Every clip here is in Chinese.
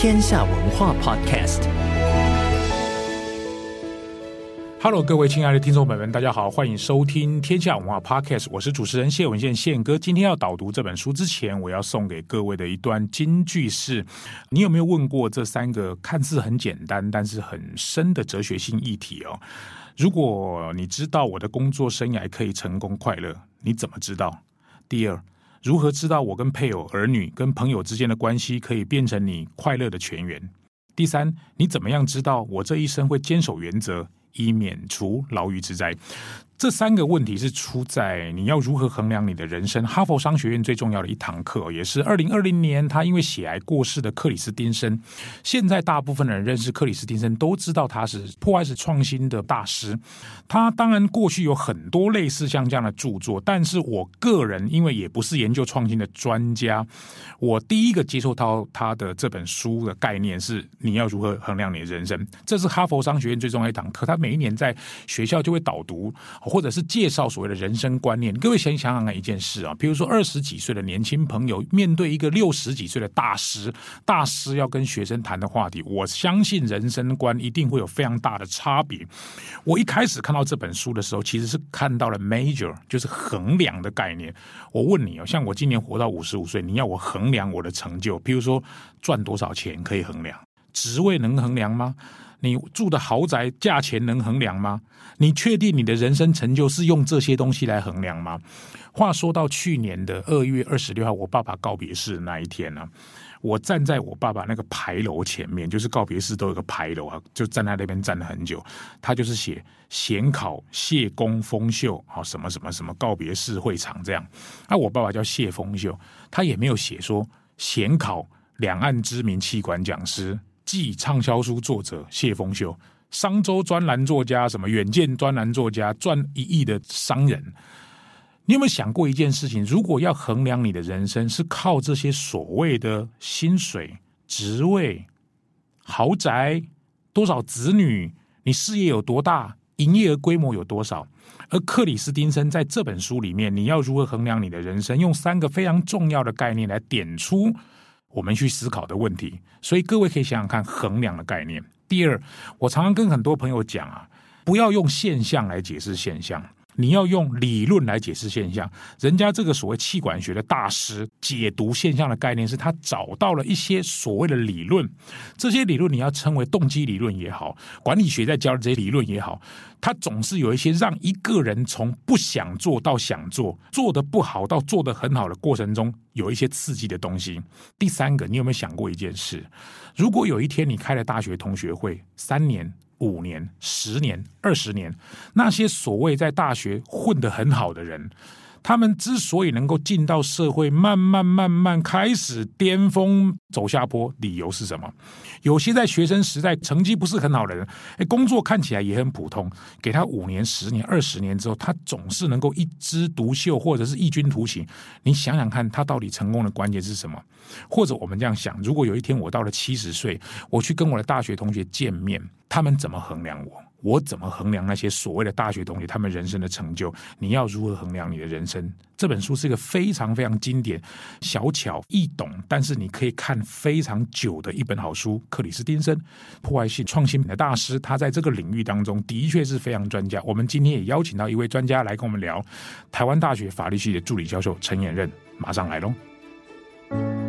天下文化 Podcast，Hello，各位亲爱的听众朋友们，大家好，欢迎收听天下文化 Podcast，我是主持人谢文宪宪哥。今天要导读这本书之前，我要送给各位的一段金句是：你有没有问过这三个看似很简单，但是很深的哲学性议题哦？如果你知道我的工作生涯可以成功快乐，你怎么知道？第二。如何知道我跟配偶、儿女、跟朋友之间的关系可以变成你快乐的泉源？第三，你怎么样知道我这一生会坚守原则，以免除牢狱之灾？这三个问题是出在你要如何衡量你的人生。哈佛商学院最重要的一堂课，也是二零二零年他因为血癌过世的克里斯汀森。现在大部分的人认识克里斯汀森，都知道他是破坏式创新的大师。他当然过去有很多类似像这样的著作，但是我个人因为也不是研究创新的专家，我第一个接受到他的这本书的概念是你要如何衡量你的人生。这是哈佛商学院最重要的一堂课，他每一年在学校就会导读。或者是介绍所谓的人生观念，各位先想想看一件事啊，比如说二十几岁的年轻朋友面对一个六十几岁的大师，大师要跟学生谈的话题，我相信人生观一定会有非常大的差别。我一开始看到这本书的时候，其实是看到了 major，就是衡量的概念。我问你哦，像我今年活到五十五岁，你要我衡量我的成就，比如说赚多少钱可以衡量，职位能衡量吗？你住的豪宅价钱能衡量吗？你确定你的人生成就是用这些东西来衡量吗？话说到去年的二月二十六号，我爸爸告别式的那一天呢、我站在我爸爸那个牌楼前面，就是告别式都有个牌楼啊，就站在那边站了很久。他就是写显考谢公封秀，好什么什么什么告别式会场这样。那我爸爸叫谢封秀，他也没有写说显考两岸知名企管讲师。继畅销书作者谢峰秀，商周专栏作家，什么远见专栏作家，赚一亿的商人，你有没有想过一件事情？如果要衡量你的人生是靠这些所谓的薪水、职位、豪宅、多少子女、你事业有多大、营业额规模有多少？而克里斯汀森在这本书里面，你要如何衡量你的人生？用三个非常重要的概念来点出。我们去思考的问题，所以各位可以想想看衡量的概念。第二，我常常跟很多朋友讲啊，不要用现象来解释现象。你要用理论来解释现象，人家这个所谓气管学的大师解读现象的概念是他找到了一些所谓的理论，这些理论你要称为动机理论也好，管理学在教的这些理论也好，它总是有一些让一个人从不想做到想做，做得不好到做得很好的过程中有一些刺激的东西。第三个，你有没有想过一件事？如果有一天你开了大学同学会，三年。五年、十年、二十年，那些所谓在大学混得很好的人，他们之所以能够进到社会，慢慢慢慢开始巅峰走下坡，理由是什么？有些在学生时代成绩不是很好的人，诶，工作看起来也很普通，给他五年、十年、二十年之后，他总是能够一枝独秀，或者是异军突起。你想想看，他到底成功的关键是什么？或者我们这样想，如果有一天我到了七十岁，我去跟我的大学同学见面，他们怎么衡量我？我怎么衡量那些所谓的大学同学他们人生的成就？你要如何衡量你的人生？这本书是一个非常非常经典、小巧易懂，但是你可以看非常久的一本好书。克里斯汀森，破坏性创新品的大师，他在这个领域当中的确是非常专家。我们今天也邀请到一位专家来跟我们聊，台湾大学法律系的助理教授陈衍任，马上来喽。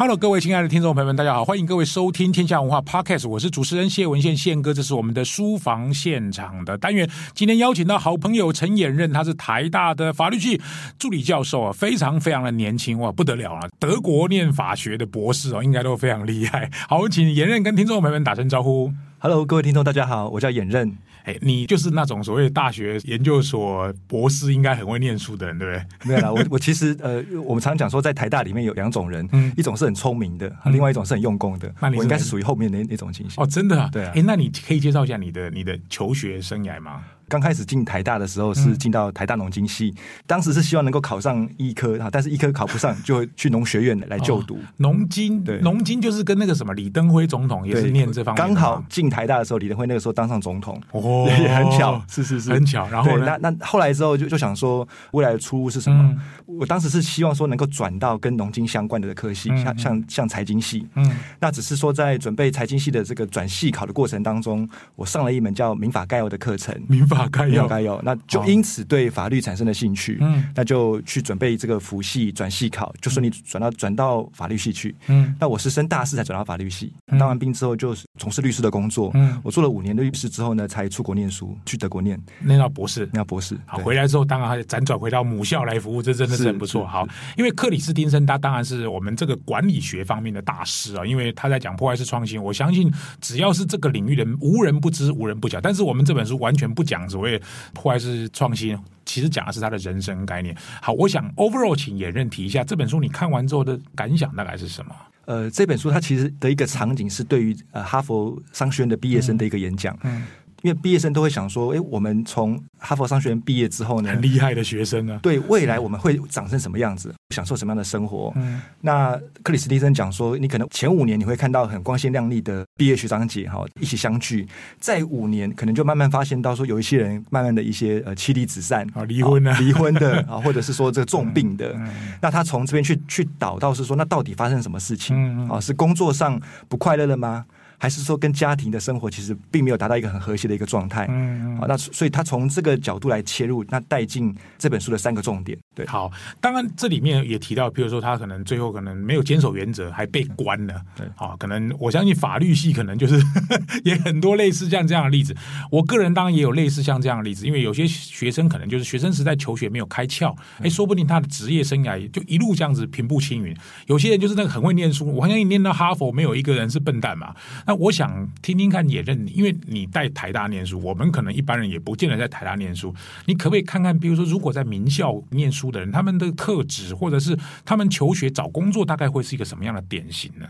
Hello，各位亲爱的听众朋友们，大家好，欢迎各位收听天下文化 Podcast，我是主持人谢文宪宪哥，这是我们的书房现场的单元。今天邀请到好朋友陈衍任，他是台大的法律系助理教授啊，非常非常的年轻哇，不得了啊，德国念法学的博士哦，应该都非常厉害。好，请衍任跟听众朋友们打声招呼。Hello，各位听众，大家好，我叫演任。哎，你就是那种所谓大学研究所博士，应该很会念书的人，对不对？没有啦，我我其实呃，我们常讲说，在台大里面有两种人，嗯，一种是很聪明的，嗯、另外一种是很用功的。那你我应该是属于后面那那种情形。哦，真的啊？对啊。哎，那你可以介绍一下你的你的求学生涯吗？刚开始进台大的时候是进到台大农经系，嗯、当时是希望能够考上医科哈，但是医科考不上，就会去农学院来就读。农经、哦、对，农经就是跟那个什么李登辉总统也是念这方面。刚好进台大的时候，李登辉那个时候当上总统，哦，也很巧，是是是，很巧。然后那那后来之后就就想说未来的出路是什么？嗯、我当时是希望说能够转到跟农经相关的科系，嗯、像像像财经系。嗯，那只是说在准备财经系的这个转系考的过程当中，我上了一门叫民法概要的课程。民法概要，概要。那就因此对法律产生了兴趣，嗯，那就去准备这个辅系转系考，就顺利转到转到法律系去，嗯，那我是升大四才转到法律系，当完兵之后就从事律师的工作，嗯，我做了五年的律师之后呢，才出国念书，去德国念，念到博士，念到博士，好，回来之后当然还辗转回到母校来服务，这真的是很不错，好，因为克里斯汀森他当然是我们这个管理学方面的大师啊，因为他在讲破坏式创新，我相信只要是这个领域的人，无人不知，无人不晓，但是我们这本书完全不讲所谓破坏式创新。其实讲的是他的人生概念。好，我想 overall 请也任提一下这本书，你看完之后的感想大概是什么？呃，这本书它其实的一个场景是对于呃哈佛商学院的毕业生的一个演讲。嗯。嗯因为毕业生都会想说，哎，我们从哈佛商学院毕业之后呢，很厉害的学生呢，对未来我们会长成什么样子，享受什么样的生活？嗯，那克里斯蒂森讲说，你可能前五年你会看到很光鲜亮丽的毕业学长姐哈一起相聚，在五年可能就慢慢发现到说，有一些人慢慢的一些呃妻离子散啊，离婚啊，离婚的啊，或者是说这个重病的，嗯嗯、那他从这边去去导到是说，那到底发生什么事情？嗯嗯、啊，是工作上不快乐了吗？还是说跟家庭的生活其实并没有达到一个很和谐的一个状态，嗯，好，那所以他从这个角度来切入，那带进这本书的三个重点。对，好，当然这里面也提到，比如说他可能最后可能没有坚守原则，还被关了，对，好，可能我相信法律系可能就是 也很多类似像这样的例子。我个人当然也有类似像这样的例子，因为有些学生可能就是学生时代求学没有开窍，哎，说不定他的职业生涯就一路这样子平步青云。有些人就是那个很会念书，我相信念到哈佛没有一个人是笨蛋嘛。那我想听听看，也认，因为你在台大念书，我们可能一般人也不见得在台大念书。你可不可以看看，比如说，如果在名校念书的人，他们的特质，或者是他们求学找工作，大概会是一个什么样的典型呢？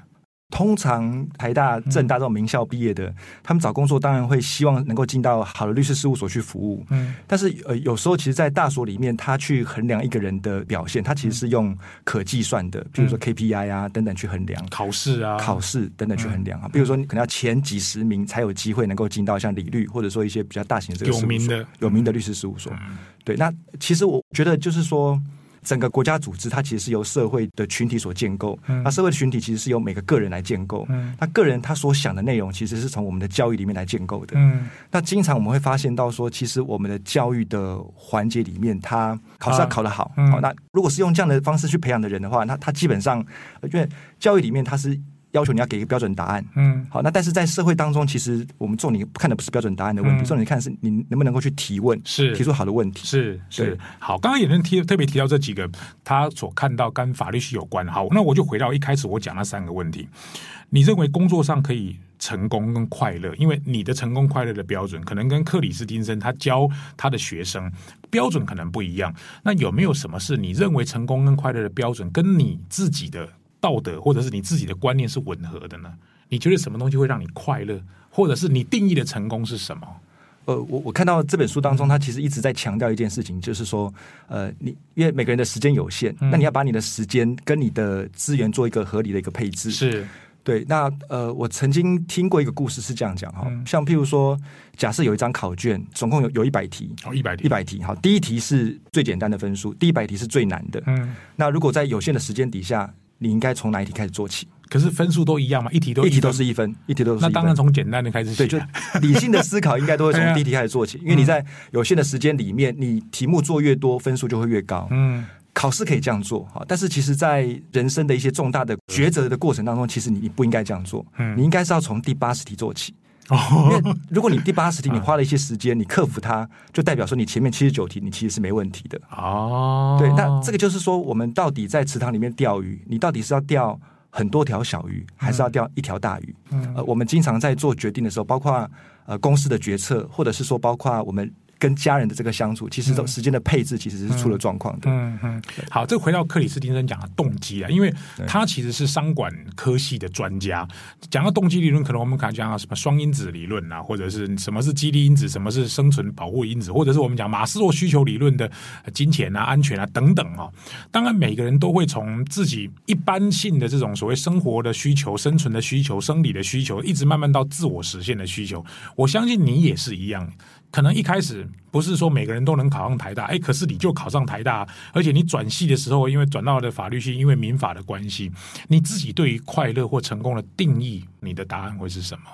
通常台大、政大这种名校毕业的，嗯、他们找工作当然会希望能够进到好的律师事务所去服务。嗯，但是呃，有时候其实，在大所里面，他去衡量一个人的表现，他其实是用可计算的，比如说 KPI 啊等等去衡量，考试啊、考试等等去衡量啊。嗯、比如说，你可能要前几十名才有机会能够进到像理律，或者说一些比较大型的这个事务所，有名的有名的律师事务所。嗯、对，那其实我觉得就是说。整个国家组织，它其实是由社会的群体所建构。嗯、那社会的群体其实是由每个个人来建构。嗯、那个人他所想的内容，其实是从我们的教育里面来建构的。嗯、那经常我们会发现到说，其实我们的教育的环节里面，他考试要考得好。好、那如果是用这样的方式去培养的人的话，那他基本上，因为教育里面他是。要求你要给一个标准答案，嗯，好，那但是在社会当中，其实我们重点看的不是标准答案的问题，重点看的是你能不能够去提问，是提出好的问题，是是好。刚刚也能提特别提到这几个，他所看到跟法律系有关。好，那我就回到一开始我讲那三个问题。你认为工作上可以成功跟快乐，因为你的成功快乐的标准可能跟克里斯汀森他教他的学生标准可能不一样。那有没有什么是你认为成功跟快乐的标准跟你自己的？道德或者是你自己的观念是吻合的呢？你觉得什么东西会让你快乐，或者是你定义的成功是什么？呃，我我看到这本书当中，他其实一直在强调一件事情，就是说，呃，你因为每个人的时间有限，嗯、那你要把你的时间跟你的资源做一个合理的一个配置。是对。那呃，我曾经听过一个故事是这样讲哈，嗯、像譬如说，假设有一张考卷，总共有有一百题，哦，一百题，一百题，好，第一题是最简单的分数，第一百题是最难的。嗯，那如果在有限的时间底下。你应该从哪一题开始做起？可是分数都一样嘛？一题都一,一题都是一分，一题都是。那当然从简单的开始写。对，就理性的思考应该都会从第一题开始做起，因为你在有限的时间里面，你题目做越多，分数就会越高。嗯。考试可以这样做，哈，但是其实，在人生的一些重大的抉择的过程当中，其实你你不应该这样做，嗯，你应该是要从第八十题做起，因为如果你第八十题 你花了一些时间，你克服它，就代表说你前面七十九题你其实是没问题的哦。对，那这个就是说，我们到底在池塘里面钓鱼，你到底是要钓很多条小鱼，还是要钓一条大鱼？嗯，呃，我们经常在做决定的时候，包括呃公司的决策，或者是说包括我们。跟家人的这个相处，其实这时间的配置其实是出了状况的。嗯嗯，好，这回到克里斯汀森讲的动机啊，因为他其实是商管科系的专家。讲到动机理论，可能我们可能讲到什么双因子理论啊，或者是什么是激励因子，什么是生存保护因子，或者是我们讲马斯洛需求理论的金钱啊、安全啊等等啊。当然，每个人都会从自己一般性的这种所谓生活的需求、生存的需求、生理的需求，一直慢慢到自我实现的需求。我相信你也是一样。可能一开始不是说每个人都能考上台大，哎，可是你就考上台大，而且你转系的时候，因为转到的法律系，因为民法的关系，你自己对于快乐或成功的定义，你的答案会是什么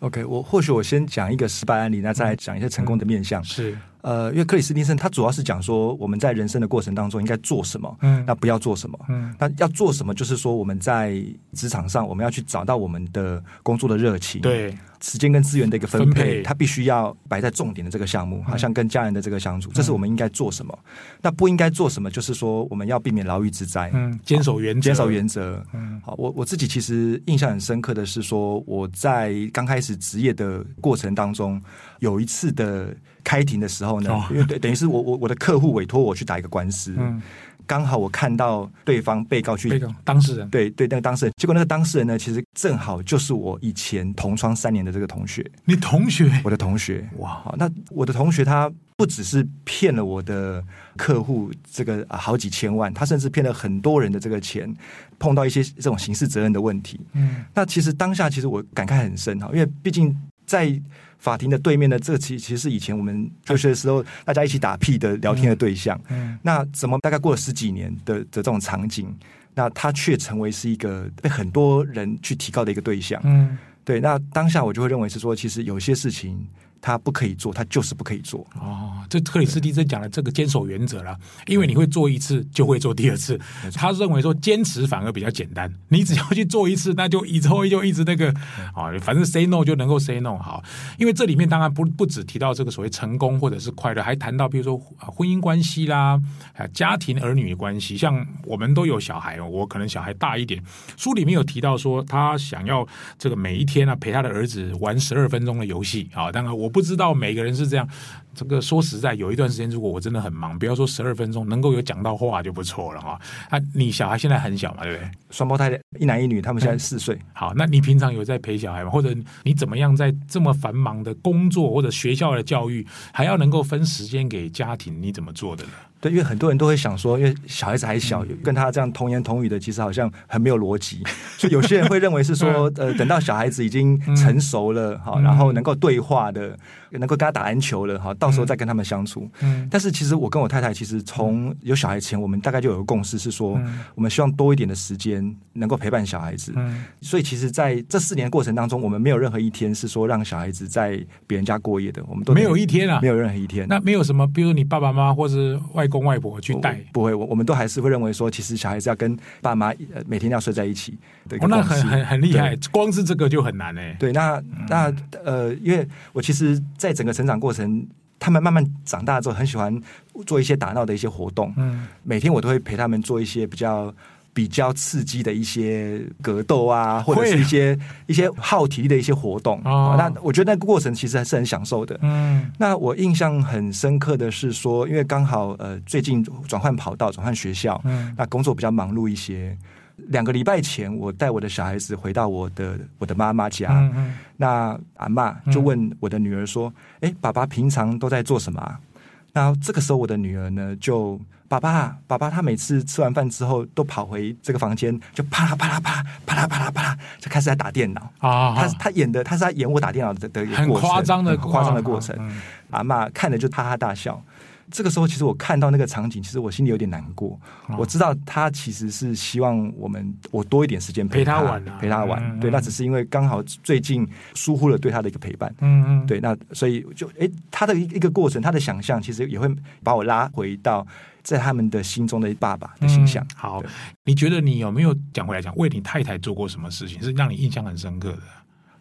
？OK，我或许我先讲一个失败案例，那再来讲一些成功的面向。嗯、是。呃，因为克里斯汀森他主要是讲说我们在人生的过程当中应该做什么，嗯，那不要做什么，嗯，那要做什么，就是说我们在职场上我们要去找到我们的工作的热情，对，时间跟资源的一个分配，他必须要摆在重点的这个项目，好像跟家人的这个相处，嗯，这是我们应该做什么。那不应该做什么，就是说我们要避免牢狱之灾，嗯，坚守原则，坚守原则，嗯，好，我我自己其实印象很深刻的是说我在刚开始职业的过程当中有一次的。开庭的时候呢，因为对，等于是我我我的客户委托我去打一个官司，嗯，刚好我看到对方被告去被告当事人，对对，那个当事人，结果那个当事人呢，其实正好就是我以前同窗三年的这个同学，你同学，我的同学，哇，那我的同学他不只是骗了我的客户这个好几千万，他甚至骗了很多人的这个钱，碰到一些这种刑事责任的问题，嗯，那其实当下其实我感慨很深哈，因为毕竟在。法庭的对面的这其其实是以前我们就学的时候大家一起打屁的聊天的对象。嗯，那怎么大概过了十几年的的这种场景，那他却成为是一个被很多人去提高的一个对象。嗯，对，那当下我就会认为是说，其实有些事情。他不可以做，他就是不可以做。哦，这克里斯蒂森讲的这个坚守原则了，因为你会做一次就会做第二次。他认为说坚持反而比较简单，你只要去做一次，那就以后就一直那个啊，反正 say no 就能够 say no 好。因为这里面当然不不只提到这个所谓成功或者是快乐，还谈到比如说婚姻关系啦，啊家庭儿女的关系。像我们都有小孩哦，我可能小孩大一点，书里面有提到说他想要这个每一天啊陪他的儿子玩十二分钟的游戏啊，当然我。不知道每个人是这样。这个说实在，有一段时间，如果我真的很忙，不要说十二分钟，能够有讲到话就不错了哈。啊，你小孩现在很小嘛，对不对？双胞胎，一男一女，他们现在四岁。好，那你平常有在陪小孩吗？或者你怎么样在这么繁忙的工作或者学校的教育，还要能够分时间给家庭，你怎么做的呢？对，因为很多人都会想说，因为小孩子还小，嗯、跟他这样童言童语的，其实好像很没有逻辑，所以有些人会认为是说，呃，等到小孩子已经成熟了，好、嗯，然后能够对话的，能够跟他打篮球了，好，到时候再跟他们相处。嗯，但是其实我跟我太太，其实从有小孩前，我们大概就有个共识，是说，嗯、我们希望多一点的时间能够陪伴小孩子。嗯，所以其实在这四年的过程当中，我们没有任何一天是说让小孩子在别人家过夜的，我们都没有一天啊，没有任何一天。那没有什么，比如你爸爸妈妈或是外。公外婆去带不会，我我们都还是会认为说，其实小孩子要跟爸妈每天要睡在一起。对，哦，那很很很厉害，光是这个就很难哎。对，那那呃，因为我其实，在整个成长过程，他们慢慢长大之后，很喜欢做一些打闹的一些活动。嗯，每天我都会陪他们做一些比较。比较刺激的一些格斗啊，或者是一些一些耗体力的一些活动，哦，那我觉得那个过程其实还是很享受的。嗯，那我印象很深刻的是说，因为刚好呃最近转换跑道，转换学校，嗯，那工作比较忙碌一些。两个礼拜前，我带我的小孩子回到我的我的妈妈家，嗯嗯，那阿嬷就问我的女儿说：“哎，嗯，爸爸平常都在做什么啊？”那这个时候，我的女儿呢就。爸爸，爸爸，他每次吃完饭之后都跑回这个房间，就啪啦啪啦啪啦啪啦啪啦啪啦，就开始在打电脑啊。他他演的，他是在演我打电脑的的一个过程，很夸张的夸张的过程。阿嬷看着就哈哈大笑。这个时候，其实我看到那个场景，其实我心里有点难过。哦、我知道他其实是希望我们我多一点时间陪他，玩、啊，陪他玩。对，那只是因为刚好最近疏忽了对他的一个陪伴。嗯嗯，对，那所以就哎，他的一一个过程，他的想象其实也会把我拉回到在他们的心中的爸爸的形象。嗯、好，你觉得你有没有讲回来讲为你太太做过什么事情是让你印象很深刻的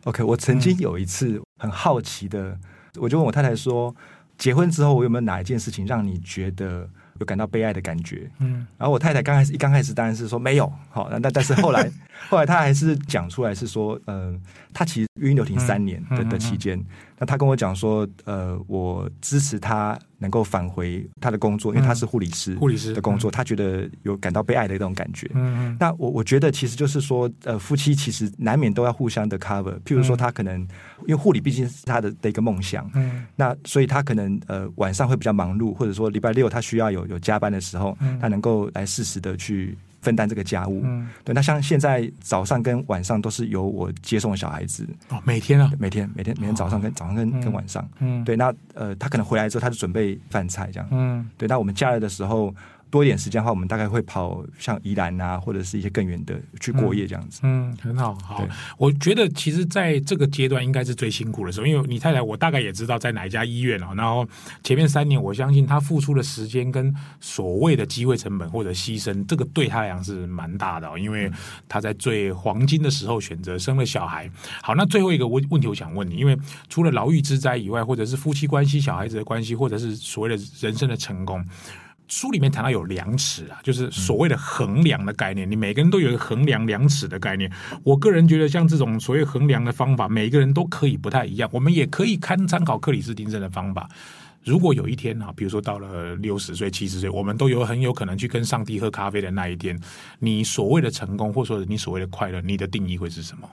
？OK，我曾经有一次很好奇的，嗯、我就问我太太说。结婚之后，我有没有哪一件事情让你觉得有感到悲哀的感觉？嗯，然后我太太刚开始一刚开始当然是说没有，好，但但是后来 后来她还是讲出来是说，嗯、呃，她其实育婴留停三年的、嗯、的期间。那他跟我讲说，呃，我支持他能够返回他的工作，因为他是护理师，护理师的工作，他觉得有感到被爱的那种感觉。嗯嗯。那我我觉得其实就是说，呃，夫妻其实难免都要互相的 cover。譬如说，他可能因为护理毕竟是他的的一个梦想，嗯，那所以他可能呃晚上会比较忙碌，或者说礼拜六他需要有有加班的时候，他能够来适时的去。分担这个家务，嗯，对。那像现在早上跟晚上都是由我接送小孩子哦，每天啊，每天每天每天早上跟、哦、早上跟、嗯、跟晚上，嗯，对。那呃，他可能回来之后他就准备饭菜这样，嗯，对。那我们假日的时候。多一点时间的话，我们大概会跑像宜兰啊，或者是一些更远的去过夜这样子。嗯，嗯，很好，好。我觉得其实在这个阶段应该是最辛苦的时候，因为你太太我大概也知道在哪一家医院哦。然后前面三年，我相信她付出的时间跟所谓的机会成本或者牺牲，这个对她来讲是蛮大的哦。因为她在最黄金的时候选择生了小孩。好，那最后一个问问题，我想问你，因为除了牢狱之灾以外，或者是夫妻关系、小孩子的关系，或者是所谓的人生的成功。书里面谈到有量尺啊，就是所谓的衡量的概念。嗯、你每个人都有一个衡量量尺的概念。我个人觉得，像这种所谓衡量的方法，每一个人都可以不太一样。我们也可以看参考克里斯汀森的方法。如果有一天啊，比如说到了六十岁、七十岁，我们都有很有可能去跟上帝喝咖啡的那一天，你所谓的成功，或者说你所谓的快乐，你的定义会是什么？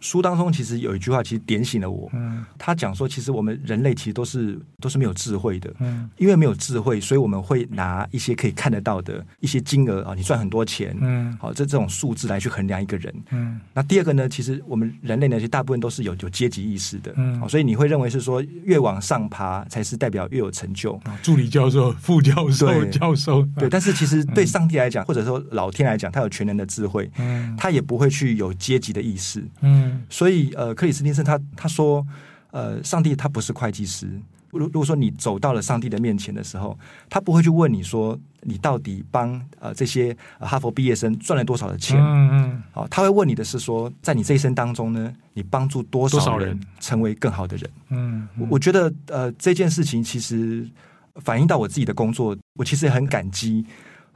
书当中其实有一句话，其实点醒了我。嗯，他讲说，其实我们人类其实都是都是没有智慧的。嗯，因为没有智慧，所以我们会拿一些可以看得到的一些金额啊，你赚很多钱，嗯，好，这这种数字来去衡量一个人。嗯，那第二个呢，其实我们人类呢，其实大部分都是有有阶级意识的。嗯，所以你会认为是说，越往上爬才是代表越有成就。啊助理教授、副教授、教授，对。但是其实对上帝来讲，或者说老天来讲，他有全能的智慧，嗯，他也不会去有阶级的意识。嗯。所以，呃，克里斯汀森他他说，呃，上帝他不是会计师。如如果说你走到了上帝的面前的时候，他不会去问你说，你到底帮呃这些哈佛毕业生赚了多少的钱？嗯嗯。好，他会问你的是说，在你这一生当中呢，你帮助多少人成为更好的人？嗯，嗯。我我觉得，呃，这件事情其实反映到我自己的工作，我其实也很感激。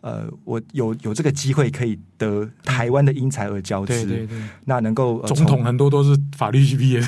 呃，我有有这个机会可以得台湾的因材而教之，对对对，那能够、呃、总统很多都是法律系毕业，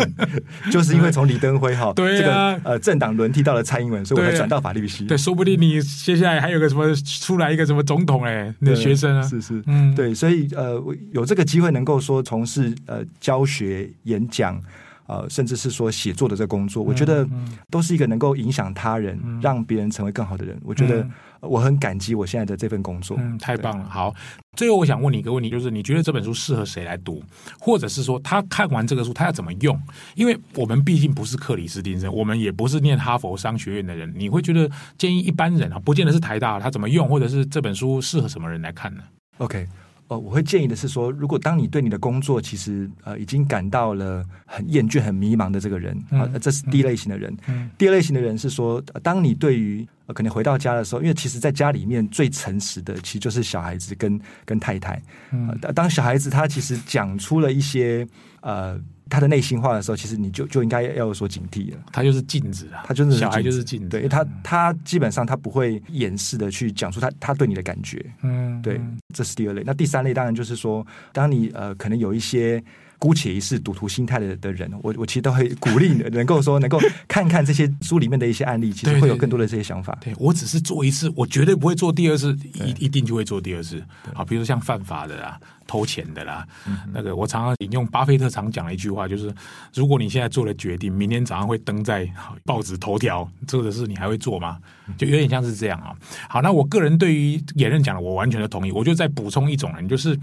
就是因为从李登辉哈，对啊，这个呃政党轮替到了蔡英文，所以我才转到法律系。对，说不定你接下来还有个什么出来一个什么总统哎，那学生啊，是是，嗯，对，所以呃，我有这个机会能够说从事呃教学、演讲。呃，甚至是说写作的这个工作，我觉得都是一个能够影响他人、嗯、让别人成为更好的人。我觉得我很感激我现在的这份工作。嗯，太棒了。好，最后我想问你一个问题，就是你觉得这本书适合谁来读，或者是说他看完这个书他要怎么用？因为我们毕竟不是克里斯汀生，我们也不是念哈佛商学院的人。你会觉得建议一般人啊，不见得是台大，他怎么用，或者是这本书适合什么人来看呢？OK。哦，我会建议的是说，如果当你对你的工作其实呃已经感到了很厌倦、很迷茫的这个人啊、这是第一类型的人。嗯、第二类型的人是说，当你对于、呃、可能回到家的时候，因为其实在家里面最诚实的，其实就是小孩子跟跟太太。嗯、呃，当小孩子他其实讲出了一些呃。他的内心话的时候，其实你就就应该要有所警惕了。他就是镜子啊，他就是小孩就是镜子，对，他他基本上他不会掩饰的去讲出他他对你的感觉。嗯，对，这是第二类。那第三类当然就是说，当你呃可能有一些。姑且一试赌徒心态的的人，我我其实都会鼓励你，能够说能够看看这些书里面的一些案例，其实会有更多的这些想法。对，我只是做一次，我绝对不会做第二次，一一定就会做第二次。好，比如说像犯法的啦、偷钱的啦，嗯、那个我常常引用巴菲特常讲的一句话，就是如果你现在做了决定，明天早上会登在报纸头条，这个事你还会做吗？就有点像是这样啊。好，那我个人对于言论讲的，我完全的同意。我就再补充一种人，就是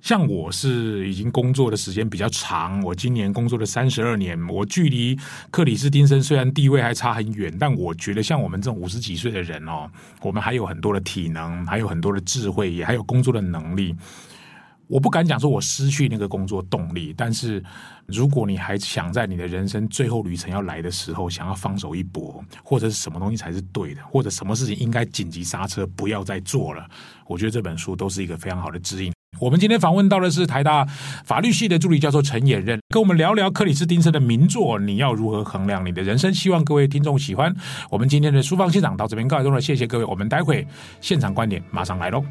像我是已经工作的时间比比较长，我今年工作了三十二年，我距离克里斯汀森虽然地位还差很远，但我觉得像我们这种五十几岁的人哦，我们还有很多的体能，还有很多的智慧，也还有工作的能力。我不敢讲说我失去那个工作动力，但是如果你还想在你的人生最后旅程要来的时候，想要放手一搏，或者是什么东西才是对的，或者什么事情应该紧急刹车，不要再做了，我觉得这本书都是一个非常好的指引。我们今天访问到的是台大法律系的助理教授陈衍任，跟我们聊聊克里斯汀森的名作《你要如何衡量你的人生》。希望各位听众喜欢。我们今天的书房现场到这边告一段落，谢谢各位。我们待会现场观点马上来喽。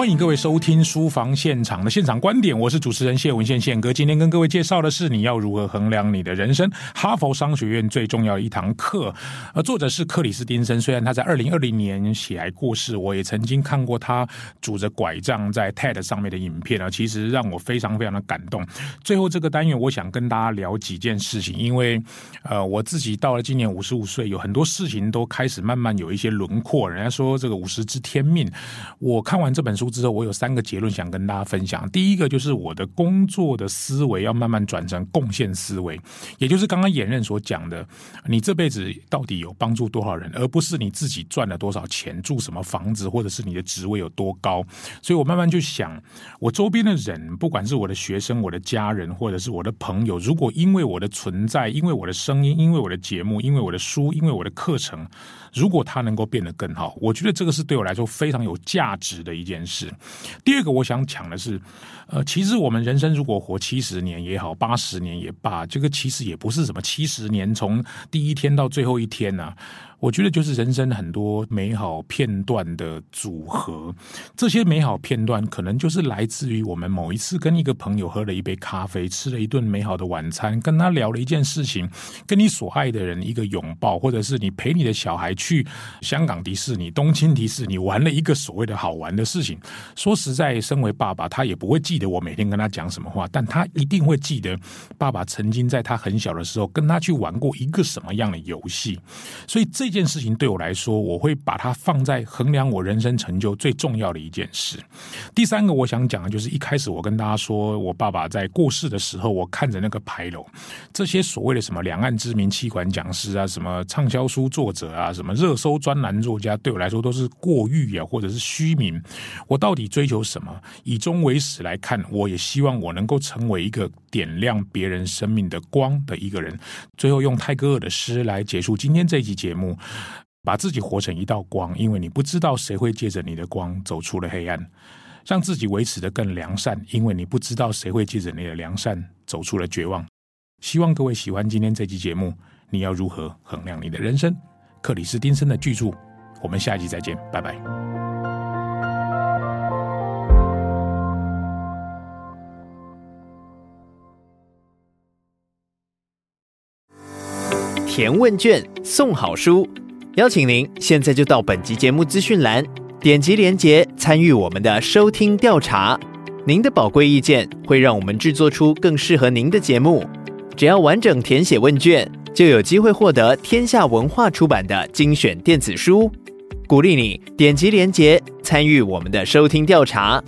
欢迎各位收听书房现场的现场观点，我是主持人谢文宪宪哥。今天跟各位介绍的是你要如何衡量你的人生？哈佛商学院最重要的一堂课。呃，作者是克里斯汀森，虽然他在二零二零年血癌过世，我也曾经看过他拄着拐杖在 TED 上面的影片啊，其实让我非常非常的感动。最后这个单元，我想跟大家聊几件事情，因为呃，我自己到了今年五十五岁，有很多事情都开始慢慢有一些轮廓。人家说这个五十知天命，我看完这本书。之后，我有三个结论想跟大家分享。第一个就是我的工作的思维要慢慢转成贡献思维，也就是刚刚演任所讲的，你这辈子到底有帮助多少人，而不是你自己赚了多少钱、住什么房子，或者是你的职位有多高。所以我慢慢就想，我周边的人，不管是我的学生、我的家人，或者是我的朋友，如果因为我的存在、因为我的声音、因为我的节目、因为我的书、因为我的课程，如果他能够变得更好，我觉得这个是对我来说非常有价值的一件事。第二个，我想讲的是，呃，其实我们人生如果活七十年也好，八十年也罢，这个其实也不是什么七十年，从第一天到最后一天呢、啊。我觉得就是人生很多美好片段的组合，这些美好片段可能就是来自于我们某一次跟一个朋友喝了一杯咖啡，吃了一顿美好的晚餐，跟他聊了一件事情，跟你所爱的人一个拥抱，或者是你陪你的小孩去香港迪士尼、东京迪士尼玩了一个所谓的好玩的事情。说实在，身为爸爸，他也不会记得我每天跟他讲什么话，但他一定会记得爸爸曾经在他很小的时候跟他去玩过一个什么样的游戏。所以这。这件事情对我来说，我会把它放在衡量我人生成就最重要的一件事。第三个，我想讲的就是一开始我跟大家说，我爸爸在过世的时候，我看着那个牌楼，这些所谓的什么两岸知名气管讲师啊，什么畅销书作者啊，什么热搜专栏作家，对我来说都是过誉啊，或者是虚名。我到底追求什么？以终为始来看，我也希望我能够成为一个点亮别人生命的光的一个人。最后用泰戈尔的诗来结束今天这一集节目。把自己活成一道光，因为你不知道谁会借着你的光走出了黑暗；让自己维持得更良善，因为你不知道谁会借着你的良善走出了绝望。希望各位喜欢今天这期节目。你要如何衡量你的人生？克里斯汀森的巨著。我们下一集再见，拜拜。填问卷送好书。邀请您现在就到本集节目资讯栏，点击连结参与我们的收听调查。您的宝贵意见会让我们制作出更适合您的节目。只要完整填写问卷，就有机会获得天下文化出版的精选电子书。鼓励你点击连结参与我们的收听调查。